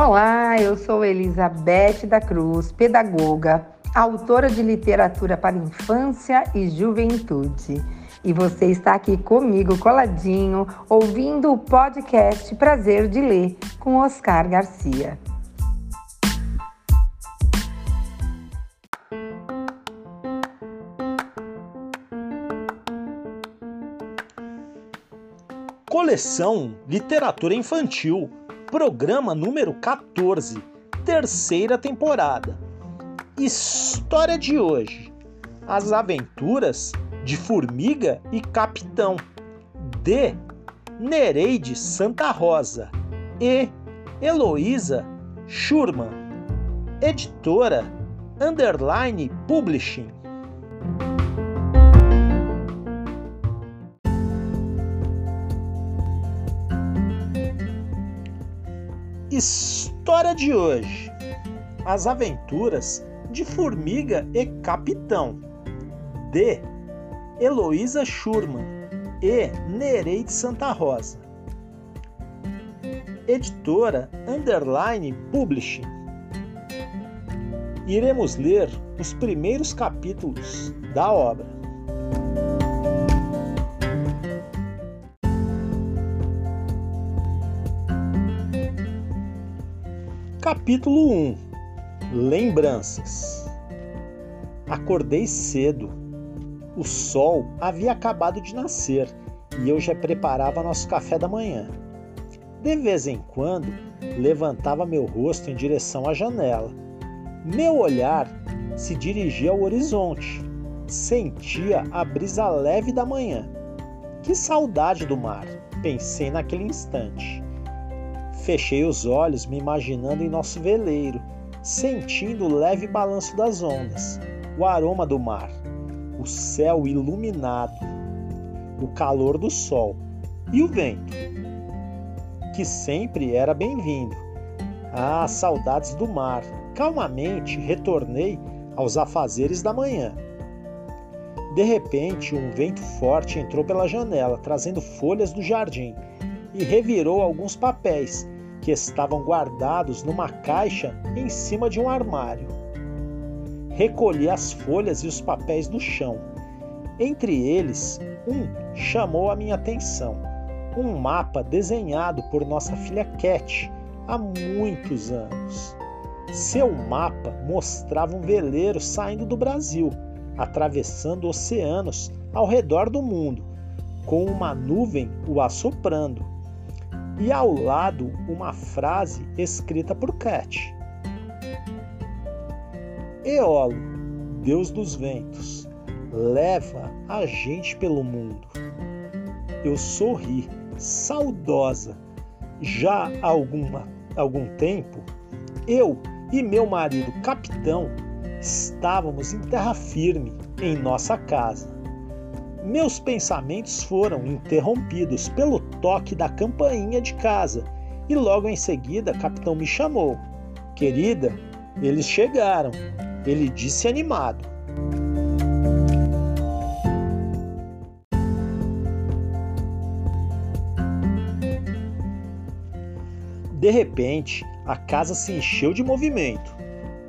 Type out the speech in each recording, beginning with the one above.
Olá, eu sou Elizabeth da Cruz, pedagoga, autora de literatura para infância e juventude. E você está aqui comigo, coladinho, ouvindo o podcast Prazer de Ler, com Oscar Garcia. Coleção Literatura Infantil programa número 14, terceira temporada. História de hoje: As Aventuras de Formiga e Capitão, de Nereide Santa Rosa e Heloísa Schurman, editora Underline Publishing. História de hoje: As Aventuras de Formiga e Capitão, de Heloísa Schurman e Nereide Santa Rosa. Editora Underline Publishing. Iremos ler os primeiros capítulos da obra. Capítulo 1 Lembranças Acordei cedo. O sol havia acabado de nascer e eu já preparava nosso café da manhã. De vez em quando, levantava meu rosto em direção à janela. Meu olhar se dirigia ao horizonte. Sentia a brisa leve da manhã. Que saudade do mar, pensei naquele instante. Fechei os olhos, me imaginando em nosso veleiro, sentindo o leve balanço das ondas, o aroma do mar, o céu iluminado, o calor do sol e o vento, que sempre era bem-vindo. Ah, saudades do mar! Calmamente retornei aos afazeres da manhã. De repente, um vento forte entrou pela janela, trazendo folhas do jardim, e revirou alguns papéis que estavam guardados numa caixa em cima de um armário. Recolhi as folhas e os papéis do chão. Entre eles, um chamou a minha atenção. Um mapa desenhado por nossa filha Cat há muitos anos. Seu mapa mostrava um veleiro saindo do Brasil, atravessando oceanos ao redor do mundo, com uma nuvem o assoprando e ao lado uma frase escrita por Cat. Eolo, Deus dos ventos, leva a gente pelo mundo. Eu sorri, saudosa. Já há alguma, algum tempo, eu e meu marido, capitão, estávamos em terra firme em nossa casa meus pensamentos foram interrompidos pelo toque da campainha de casa e logo em seguida o capitão me chamou. Querida, eles chegaram, ele disse animado. De repente, a casa se encheu de movimento.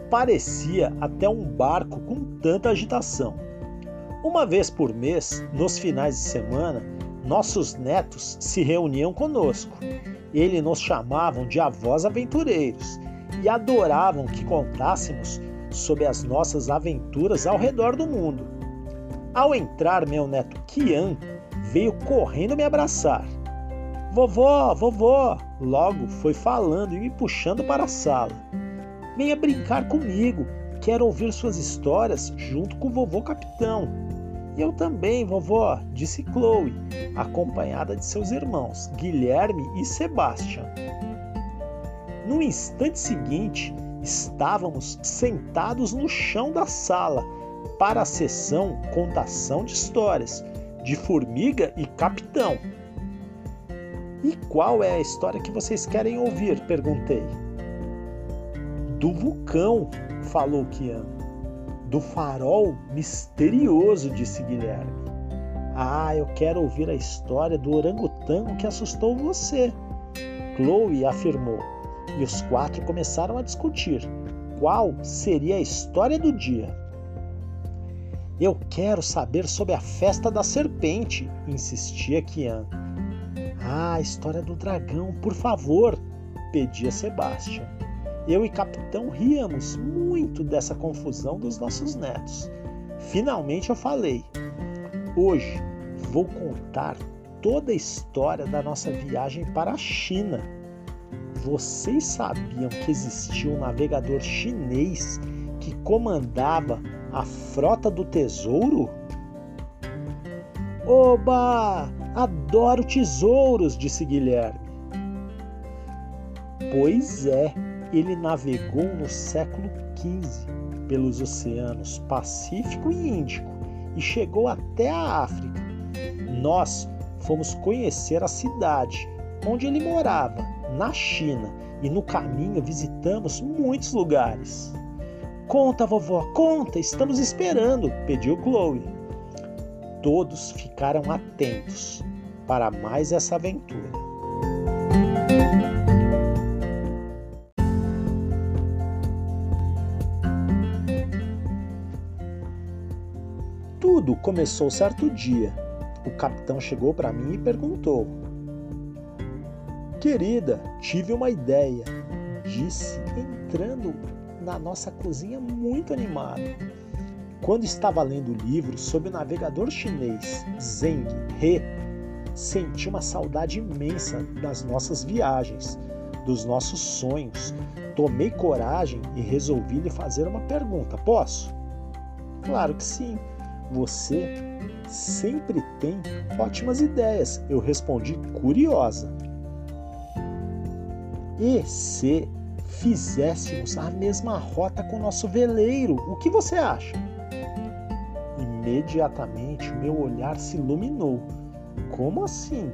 Parecia até um barco com tanta agitação. Uma vez por mês, nos finais de semana, nossos netos se reuniam conosco. Eles nos chamavam de avós aventureiros e adoravam que contássemos sobre as nossas aventuras ao redor do mundo. Ao entrar, meu neto Kian veio correndo me abraçar. Vovó, vovó! Logo foi falando e me puxando para a sala. Venha brincar comigo, quero ouvir suas histórias junto com o vovô capitão. Eu também, vovó, disse Chloe, acompanhada de seus irmãos, Guilherme e Sebastian. No instante seguinte, estávamos sentados no chão da sala para a sessão Contação de Histórias de Formiga e Capitão. E qual é a história que vocês querem ouvir? perguntei. Do vulcão, falou Kian. Do farol misterioso, disse Guilherme. Ah, eu quero ouvir a história do orangotango que assustou você, Chloe afirmou. E os quatro começaram a discutir qual seria a história do dia. Eu quero saber sobre a festa da serpente, insistia Kian. Ah, a história do dragão, por favor, pedia Sebastian. Eu e Capitão ríamos muito dessa confusão dos nossos netos. Finalmente eu falei. Hoje vou contar toda a história da nossa viagem para a China. Vocês sabiam que existia um navegador chinês que comandava a frota do tesouro? Oba! Adoro tesouros, disse Guilherme. Pois é, ele navegou no século XV pelos oceanos Pacífico e Índico e chegou até a África. Nós fomos conhecer a cidade onde ele morava, na China, e no caminho visitamos muitos lugares. Conta, vovó, conta, estamos esperando, pediu Chloe. Todos ficaram atentos para mais essa aventura. Tudo começou certo dia. O capitão chegou para mim e perguntou: Querida, tive uma ideia, disse, entrando na nossa cozinha muito animado. Quando estava lendo o livro sobre o navegador chinês Zheng He, senti uma saudade imensa das nossas viagens, dos nossos sonhos. Tomei coragem e resolvi lhe fazer uma pergunta. Posso? Claro que sim. Você sempre tem ótimas ideias, eu respondi curiosa. E se fizéssemos a mesma rota com nosso veleiro, o que você acha? Imediatamente meu olhar se iluminou. Como assim?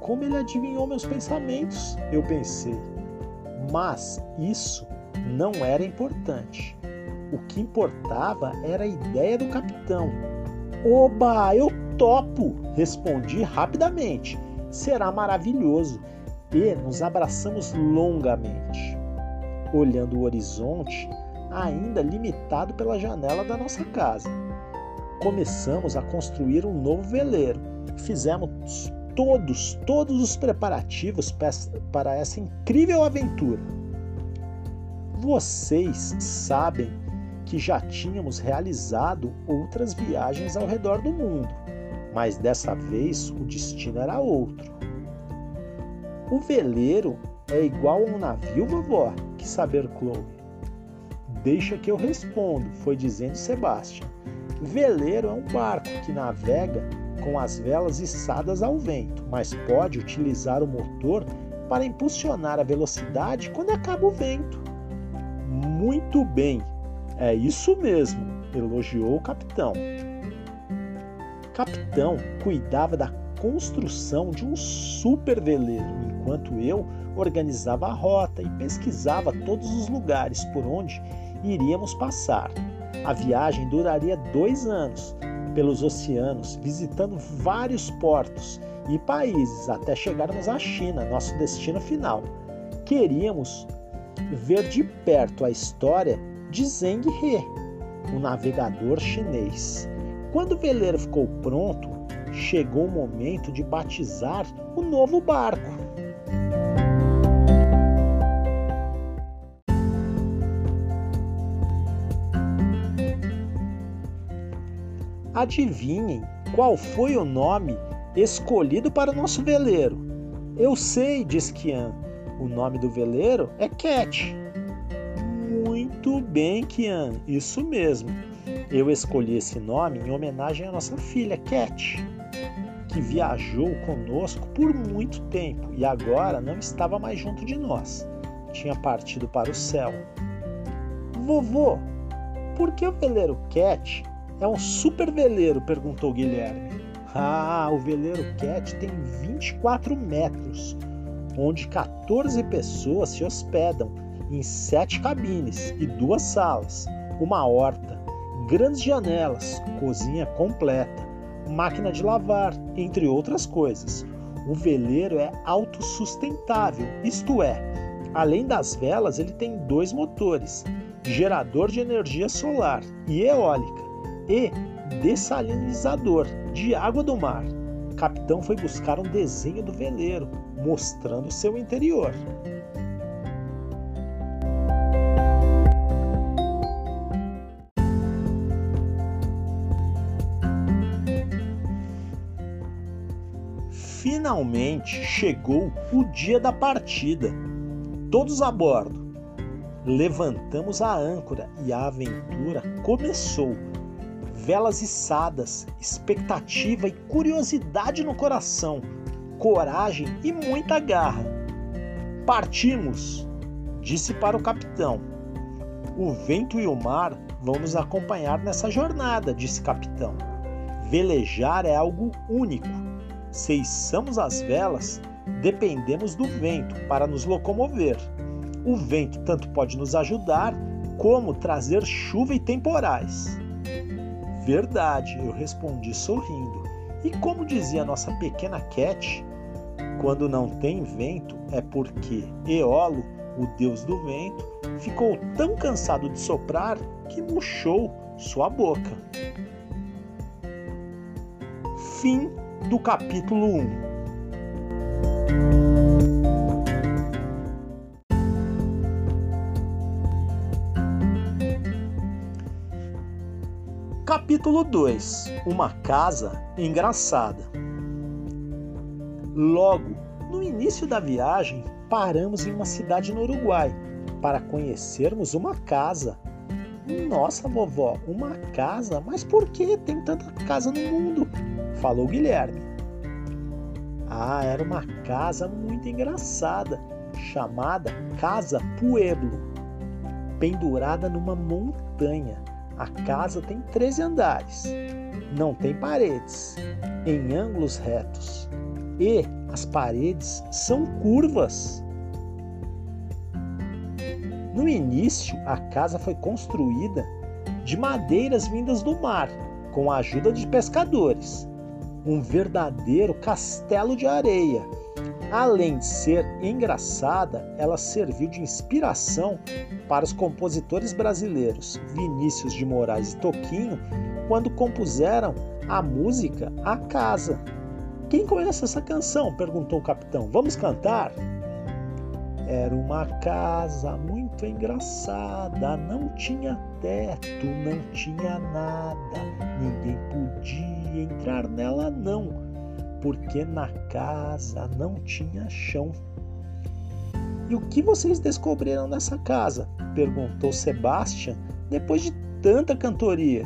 Como ele adivinhou meus pensamentos? Eu pensei. Mas isso não era importante. O que importava era a ideia do capitão. Oba, eu topo! Respondi rapidamente. Será maravilhoso. E nos abraçamos longamente olhando o horizonte, ainda limitado pela janela da nossa casa. Começamos a construir um novo veleiro. Fizemos todos, todos os preparativos para essa incrível aventura. Vocês sabem que já tínhamos realizado outras viagens ao redor do mundo, mas dessa vez o destino era outro. O veleiro é igual a um navio, vovó? Que saber, Chloe. Deixa que eu respondo, foi dizendo Sebastian. Veleiro é um barco que navega com as velas içadas ao vento, mas pode utilizar o motor para impulsionar a velocidade quando acaba o vento. Muito bem, é isso mesmo, elogiou o capitão. Capitão cuidava da construção de um super veleiro, enquanto eu organizava a rota e pesquisava todos os lugares por onde iríamos passar. A viagem duraria dois anos pelos oceanos, visitando vários portos e países até chegarmos à China, nosso destino final. Queríamos ver de perto a história de Zheng He, o navegador chinês. Quando o veleiro ficou pronto, chegou o momento de batizar o novo barco. Adivinhem qual foi o nome escolhido para o nosso veleiro? Eu sei, diz Kian. O nome do veleiro é Cat. Bem, Kian, isso mesmo. Eu escolhi esse nome em homenagem à nossa filha, Cat, que viajou conosco por muito tempo e agora não estava mais junto de nós. Tinha partido para o céu. Vovô, por que o veleiro Cat é um super veleiro? perguntou Guilherme. Ah, o veleiro Cat tem 24 metros, onde 14 pessoas se hospedam em sete cabines e duas salas, uma horta grandes janelas, cozinha completa, máquina de lavar, entre outras coisas. O veleiro é autossustentável, isto é, além das velas, ele tem dois motores: gerador de energia solar e eólica e dessalinizador de água do mar. Capitão foi buscar um desenho do veleiro, mostrando seu interior. Finalmente chegou o dia da partida. Todos a bordo. Levantamos a âncora e a aventura começou. Velas içadas, expectativa e curiosidade no coração, coragem e muita garra. Partimos, disse para o capitão. O vento e o mar vão nos acompanhar nessa jornada, disse capitão. Velejar é algo único se içamos as velas, dependemos do vento para nos locomover. O vento tanto pode nos ajudar como trazer chuva e temporais. Verdade, eu respondi sorrindo. E como dizia nossa pequena Cat, quando não tem vento é porque Eolo, o deus do vento, ficou tão cansado de soprar que murchou sua boca. Fim do capítulo 1. Capítulo 2 Uma casa engraçada. Logo, no início da viagem, paramos em uma cidade no Uruguai para conhecermos uma casa. Nossa, vovó, uma casa? Mas por que tem tanta casa no mundo? Falou Guilherme. Ah, era uma casa muito engraçada, chamada Casa Pueblo, pendurada numa montanha. A casa tem 13 andares, não tem paredes, em ângulos retos, e as paredes são curvas. No início, a casa foi construída de madeiras vindas do mar, com a ajuda de pescadores um verdadeiro castelo de areia. Além de ser engraçada, ela serviu de inspiração para os compositores brasileiros Vinícius de Moraes e Toquinho quando compuseram a música A Casa. Quem conhece essa canção? perguntou o capitão. Vamos cantar? Era uma casa muito engraçada, não tinha teto, não tinha nada, ninguém podia entrar nela, não, porque na casa não tinha chão. E o que vocês descobriram nessa casa? perguntou Sebastian depois de tanta cantoria.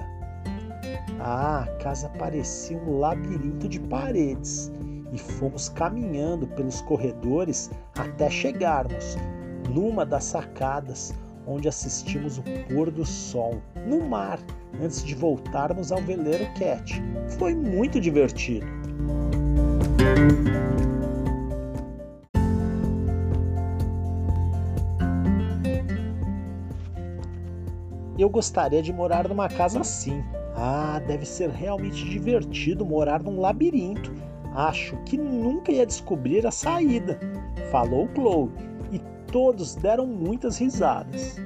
Ah, a casa parecia um labirinto de paredes e fomos caminhando pelos corredores até chegarmos numa das sacadas onde assistimos o pôr do sol no mar antes de voltarmos ao veleiro Cat. Foi muito divertido. Eu gostaria de morar numa casa assim. Ah, deve ser realmente divertido morar num labirinto Acho que nunca ia descobrir a saída, falou Chloe, todos deram muitas risadas.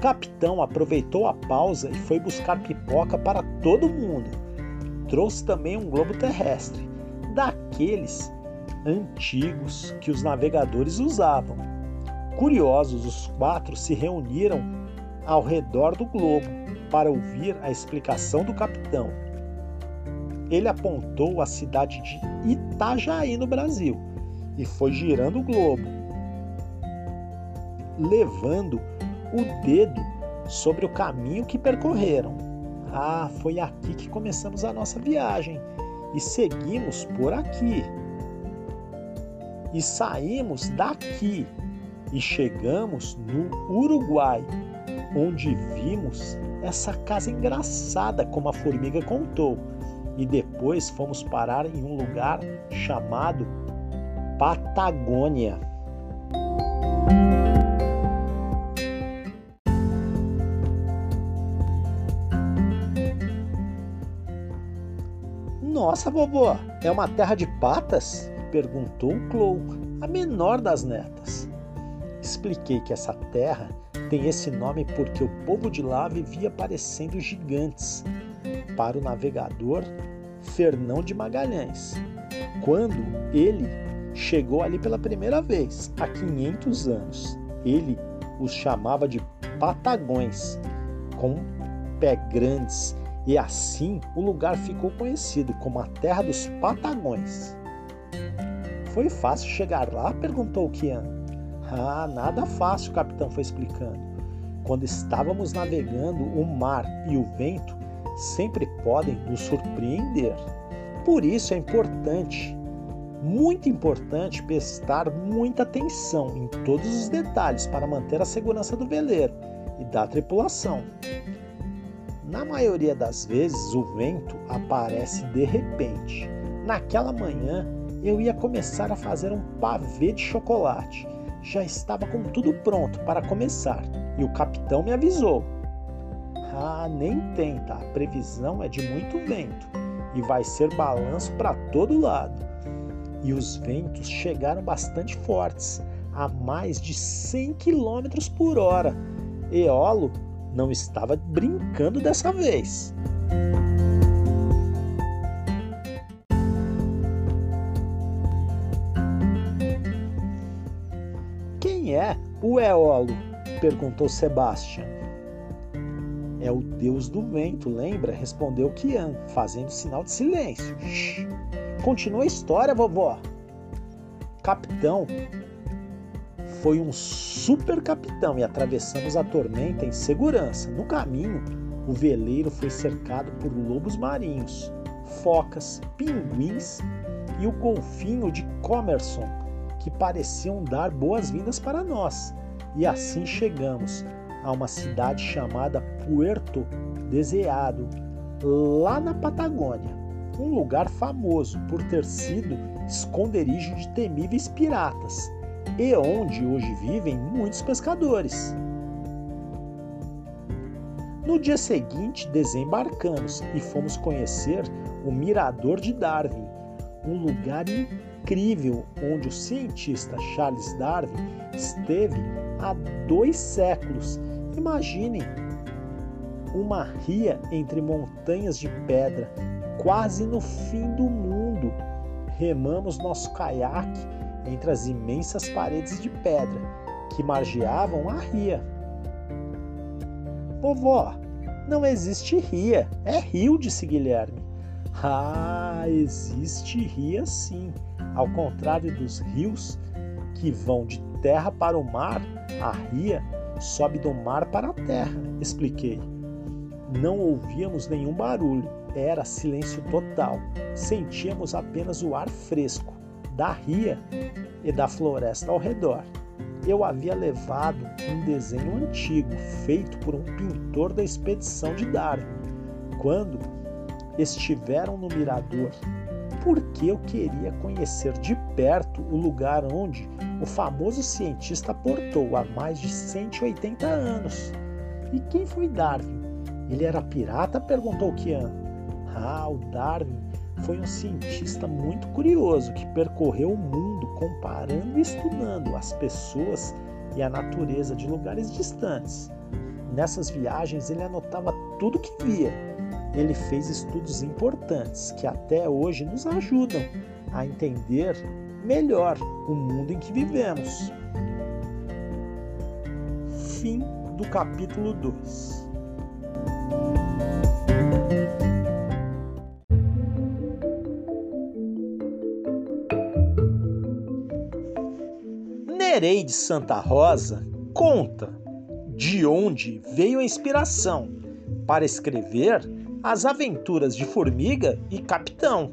Capitão aproveitou a pausa e foi buscar pipoca para todo mundo. trouxe também um globo terrestre, daqueles antigos que os navegadores usavam. Curiosos, os quatro se reuniram ao redor do globo para ouvir a explicação do capitão. Ele apontou a cidade de Itajaí, no Brasil, e foi girando o globo, levando o dedo sobre o caminho que percorreram. Ah, foi aqui que começamos a nossa viagem e seguimos por aqui. E saímos daqui e chegamos no Uruguai, onde vimos essa casa engraçada, como a formiga contou. E depois fomos parar em um lugar chamado Patagônia. Nossa, vovó, é uma terra de patas? perguntou Chloe, a menor das netas. Expliquei que essa terra tem esse nome porque o povo de lá vivia parecendo gigantes. Para o navegador Fernão de Magalhães, quando ele chegou ali pela primeira vez, há 500 anos, ele os chamava de patagões, com pé grandes, e assim o lugar ficou conhecido como a Terra dos Patagões. Foi fácil chegar lá? perguntou Kian. Ah, nada fácil, o capitão foi explicando. Quando estávamos navegando, o mar e o vento sempre podem nos surpreender. Por isso é importante, muito importante, prestar muita atenção em todos os detalhes para manter a segurança do veleiro e da tripulação. Na maioria das vezes, o vento aparece de repente. Naquela manhã, eu ia começar a fazer um pavê de chocolate. Já estava com tudo pronto para começar e o capitão me avisou. Ah, nem tenta, a previsão é de muito vento e vai ser balanço para todo lado. E os ventos chegaram bastante fortes, a mais de 100 km por hora. Eolo não estava brincando dessa vez. Quem é o Eolo? perguntou Sebastian. É o deus do vento, lembra? Respondeu Kian, fazendo sinal de silêncio. Shhh. Continua a história, vovó. Capitão foi um super capitão e atravessamos a tormenta em segurança. No caminho, o veleiro foi cercado por lobos marinhos, focas, pinguins e o golfinho de Comerson, que pareciam dar boas-vindas para nós. E assim chegamos a uma cidade chamada Puerto Deseado, lá na Patagônia, um lugar famoso por ter sido esconderijo de temíveis piratas e onde hoje vivem muitos pescadores. No dia seguinte, desembarcamos e fomos conhecer o Mirador de Darwin, um lugar incrível onde o cientista Charles Darwin esteve há dois séculos. Imaginem uma ria entre montanhas de pedra, quase no fim do mundo. Remamos nosso caiaque entre as imensas paredes de pedra que margeavam a ria. Vovó, não existe ria, é rio, disse Guilherme. Ah, existe ria sim. Ao contrário dos rios que vão de terra para o mar, a ria sobe do mar para a terra, expliquei. Não ouvíamos nenhum barulho, era silêncio total. Sentíamos apenas o ar fresco da ria e da floresta ao redor. Eu havia levado um desenho antigo feito por um pintor da expedição de Darwin quando estiveram no mirador, porque eu queria conhecer de perto o lugar onde o famoso cientista portou há mais de 180 anos. E quem foi Darwin? Ele era pirata? perguntou Kian. Ah, o Darwin foi um cientista muito curioso que percorreu o mundo comparando e estudando as pessoas e a natureza de lugares distantes. Nessas viagens ele anotava tudo que via ele fez estudos importantes que até hoje nos ajudam a entender melhor o mundo em que vivemos. Fim do capítulo 2. Nereide Santa Rosa conta de onde veio a inspiração para escrever As Aventuras de Formiga e Capitão.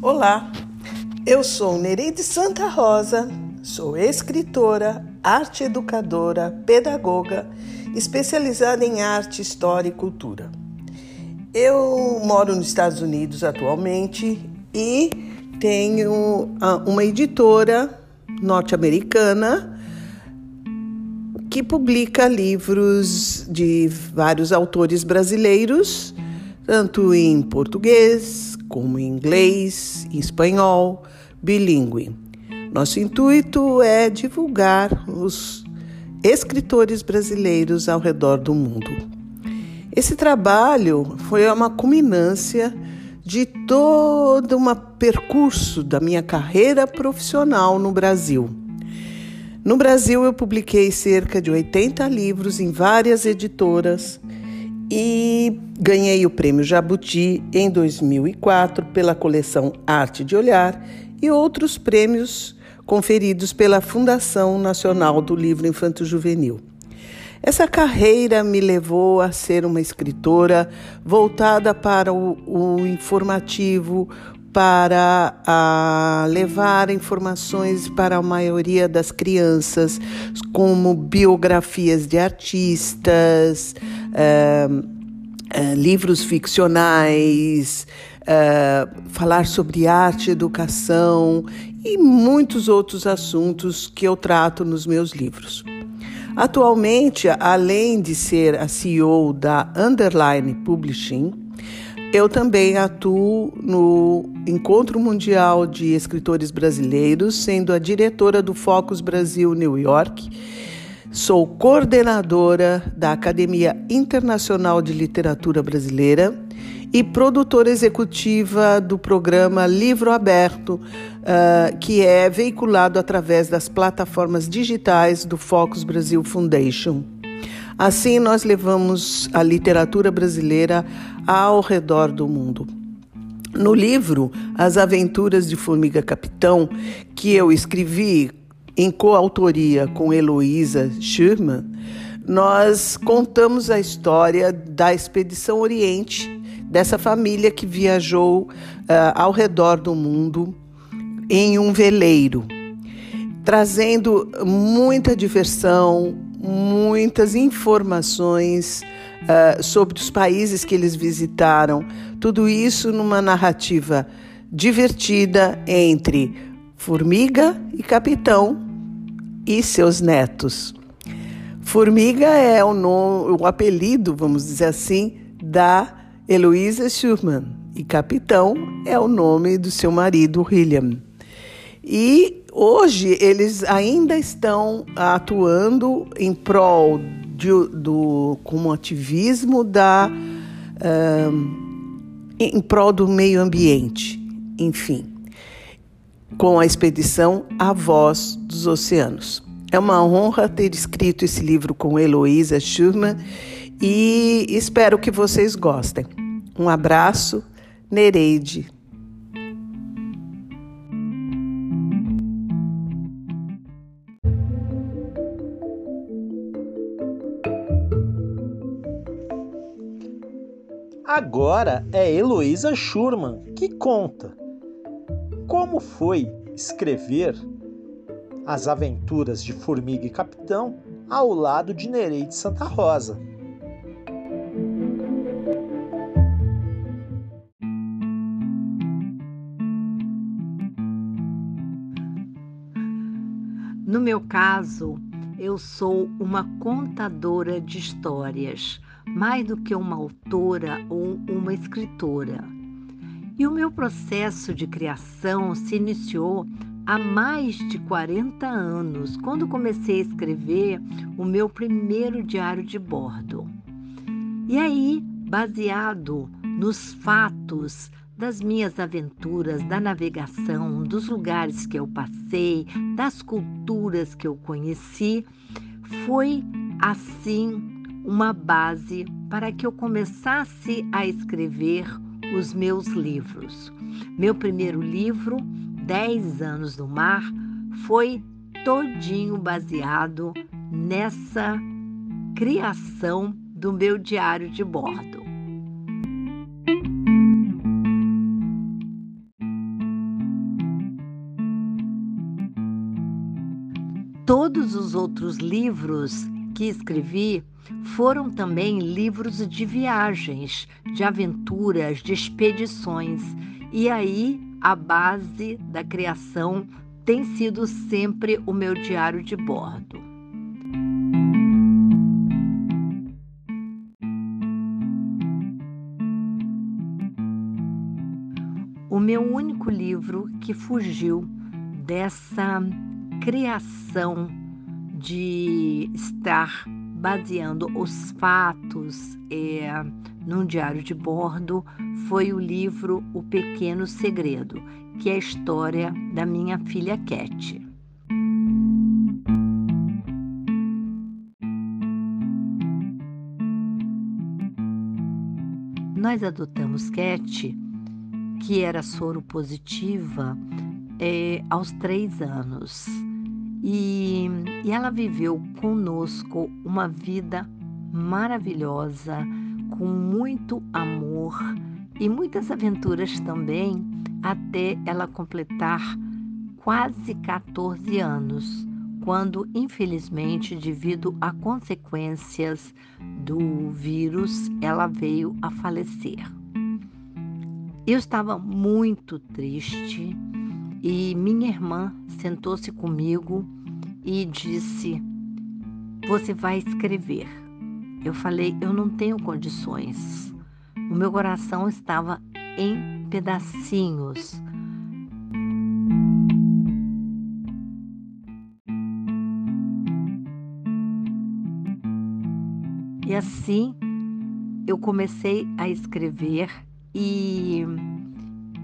Olá, eu sou Nereide Santa Rosa, sou escritora, arte educadora, pedagoga, especializada em arte, história e cultura. Eu moro nos Estados Unidos atualmente e tenho ah, uma editora norte-americana que publica livros de vários autores brasileiros, tanto em português como em inglês, em espanhol, bilíngue. Nosso intuito é divulgar os escritores brasileiros ao redor do mundo. Esse trabalho foi uma culminância de todo um percurso da minha carreira profissional no Brasil. No Brasil, eu publiquei cerca de 80 livros em várias editoras e ganhei o Prêmio Jabuti em 2004 pela coleção Arte de Olhar e outros prêmios conferidos pela Fundação Nacional do Livro Infanto Juvenil. Essa carreira me levou a ser uma escritora voltada para o, o informativo, para a levar informações para a maioria das crianças, como biografias de artistas, é, é, livros ficcionais, é, falar sobre arte, educação e muitos outros assuntos que eu trato nos meus livros. Atualmente, além de ser a CEO da Underline Publishing, eu também atuo no Encontro Mundial de Escritores Brasileiros, sendo a diretora do Focus Brasil New York. Sou coordenadora da Academia Internacional de Literatura Brasileira e produtora executiva do programa Livro Aberto, uh, que é veiculado através das plataformas digitais do Focus Brasil Foundation. Assim, nós levamos a literatura brasileira ao redor do mundo. No livro As Aventuras de Formiga Capitão, que eu escrevi em coautoria com Heloísa Schurman, nós contamos a história da Expedição Oriente dessa família que viajou uh, ao redor do mundo em um veleiro, trazendo muita diversão, muitas informações uh, sobre os países que eles visitaram. Tudo isso numa narrativa divertida entre Formiga e Capitão e seus netos. Formiga é o, nome, o apelido, vamos dizer assim, da Heloísa Schurman e Capitão é o nome do seu marido, William. E hoje eles ainda estão atuando em prol de, do como ativismo da em prol do meio ambiente, enfim, com a expedição A Voz dos Oceanos. É uma honra ter escrito esse livro com Heloísa Schurman e espero que vocês gostem. Um abraço, Nereide. Agora é Heloísa Schurman que conta como foi escrever as aventuras de Formiga e Capitão ao lado de Nereide Santa Rosa. No meu caso, eu sou uma contadora de histórias, mais do que uma autora ou uma escritora. E o meu processo de criação se iniciou há mais de 40 anos, quando comecei a escrever o meu primeiro diário de bordo. E aí, baseado nos fatos das minhas aventuras, da navegação, dos lugares que eu passei, das culturas que eu conheci, foi assim uma base para que eu começasse a escrever os meus livros. Meu primeiro livro, Dez Anos no Mar, foi todinho baseado nessa criação do meu diário de bordo. Todos os outros livros que escrevi foram também livros de viagens, de aventuras, de expedições. E aí a base da criação tem sido sempre o meu diário de bordo. O meu único livro que fugiu dessa criação de estar baseando os fatos é, num diário de bordo foi o livro O Pequeno Segredo, que é a história da minha filha Cat. Nós adotamos Cat, que era soro positiva, é, aos três anos. E, e ela viveu conosco uma vida maravilhosa, com muito amor e muitas aventuras também, até ela completar quase 14 anos, quando, infelizmente, devido a consequências do vírus, ela veio a falecer. Eu estava muito triste e minha irmã sentou-se comigo e disse: Você vai escrever. Eu falei: Eu não tenho condições. O meu coração estava em pedacinhos. E assim eu comecei a escrever e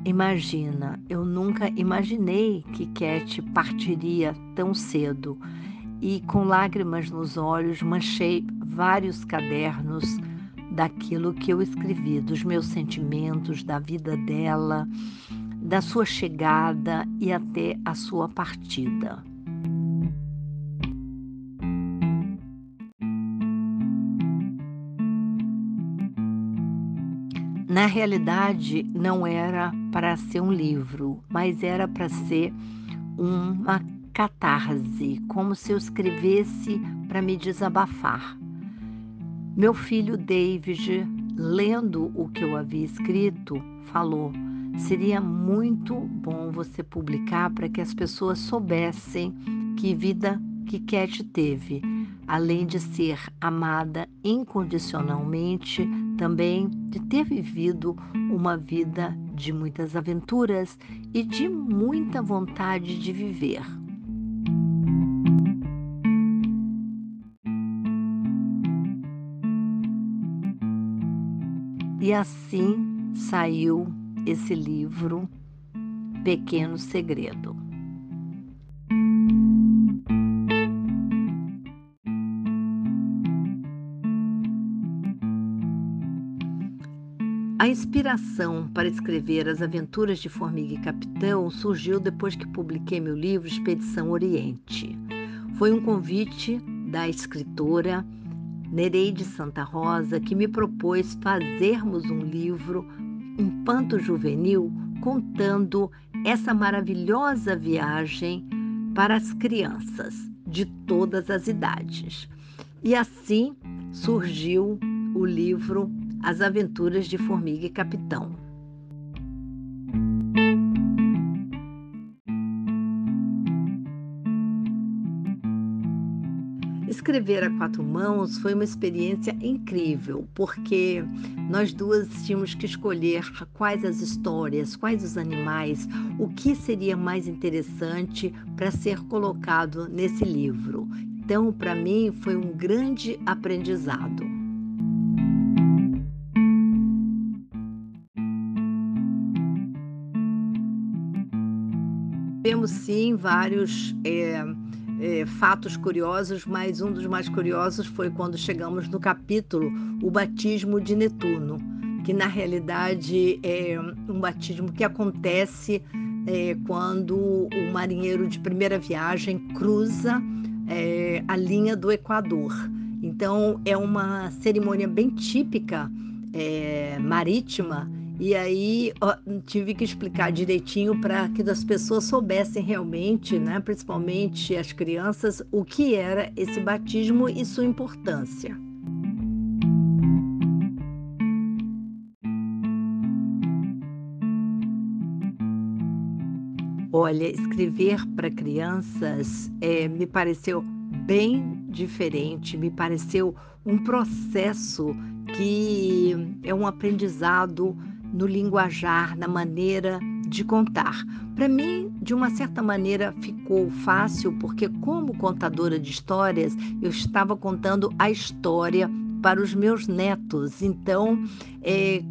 Imagina, eu nunca imaginei que Cat partiria tão cedo e com lágrimas nos olhos manchei vários cadernos daquilo que eu escrevi, dos meus sentimentos, da vida dela, da sua chegada e até a sua partida. Na realidade, não era para ser um livro, mas era para ser uma catarse, como se eu escrevesse para me desabafar. Meu filho David, lendo o que eu havia escrito, falou: seria muito bom você publicar para que as pessoas soubessem que vida que Cat teve, além de ser amada incondicionalmente também de ter vivido uma vida de muitas aventuras e de muita vontade de viver. E assim saiu esse livro, Pequeno Segredo. Inspiração para escrever As Aventuras de Formiga e Capitão surgiu depois que publiquei meu livro Expedição Oriente. Foi um convite da escritora Nereide Santa Rosa que me propôs fazermos um livro infanto juvenil contando essa maravilhosa viagem para as crianças de todas as idades. E assim surgiu o livro as Aventuras de Formiga e Capitão. Escrever a quatro mãos foi uma experiência incrível, porque nós duas tínhamos que escolher quais as histórias, quais os animais, o que seria mais interessante para ser colocado nesse livro. Então, para mim, foi um grande aprendizado. Temos sim vários é, é, fatos curiosos, mas um dos mais curiosos foi quando chegamos no capítulo O Batismo de Netuno, que na realidade é um batismo que acontece é, quando o marinheiro de primeira viagem cruza é, a linha do Equador. Então é uma cerimônia bem típica é, marítima e aí ó, tive que explicar direitinho para que as pessoas soubessem realmente, né, principalmente as crianças, o que era esse batismo e sua importância. Olha, escrever para crianças é, me pareceu bem diferente, me pareceu um processo que é um aprendizado no linguajar, na maneira de contar. Para mim, de uma certa maneira, ficou fácil, porque, como contadora de histórias, eu estava contando a história para os meus netos. Então, é,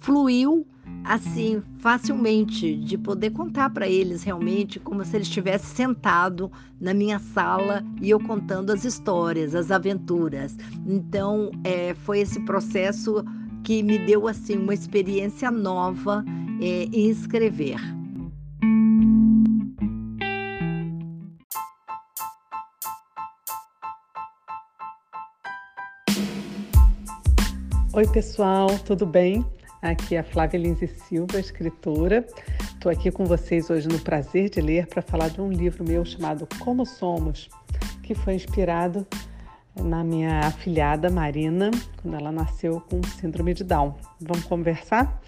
fluiu assim facilmente de poder contar para eles realmente como se eles estivessem sentado na minha sala e eu contando as histórias, as aventuras. Então é, foi esse processo que me deu assim uma experiência nova é, em escrever. Oi, pessoal, tudo bem? Aqui é a Flávia Linze Silva, escritora. Estou aqui com vocês hoje no Prazer de Ler para falar de um livro meu chamado Como Somos, que foi inspirado na minha afilhada Marina, quando ela nasceu com síndrome de Down. Vamos conversar?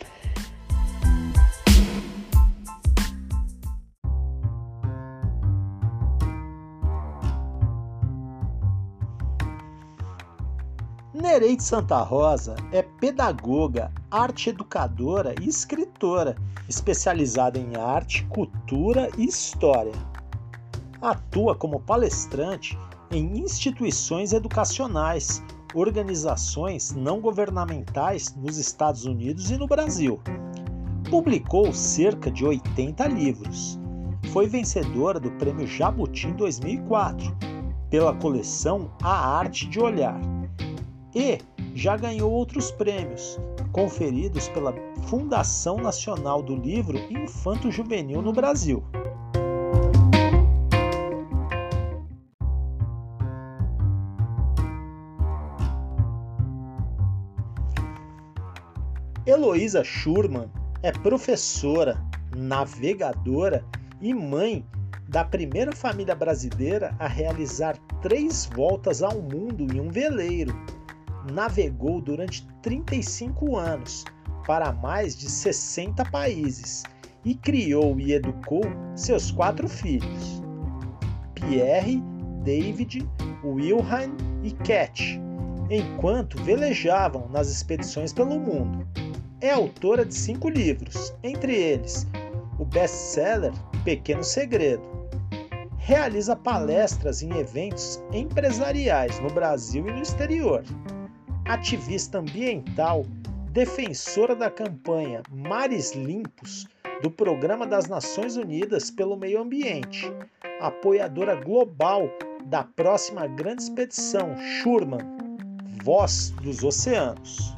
Nereide Santa Rosa é pedagoga, arte educadora e escritora, especializada em arte, cultura e história. Atua como palestrante em instituições educacionais, organizações não governamentais nos Estados Unidos e no Brasil. Publicou cerca de 80 livros. Foi vencedora do Prêmio Jabuti em 2004 pela coleção A Arte de Olhar e já ganhou outros prêmios conferidos pela Fundação Nacional do Livro Infanto Juvenil no Brasil. Heloísa Schurman é professora, navegadora e mãe da primeira família brasileira a realizar três voltas ao mundo em um veleiro. Navegou durante 35 anos para mais de 60 países e criou e educou seus quatro filhos: Pierre, David, Wilhelm e Cat, enquanto velejavam nas expedições pelo mundo. É autora de cinco livros, entre eles o best-seller Pequeno Segredo. Realiza palestras em eventos empresariais no Brasil e no exterior. Ativista ambiental, defensora da campanha Mares Limpos do Programa das Nações Unidas pelo Meio Ambiente, apoiadora global da próxima grande expedição Schurman, Voz dos Oceanos.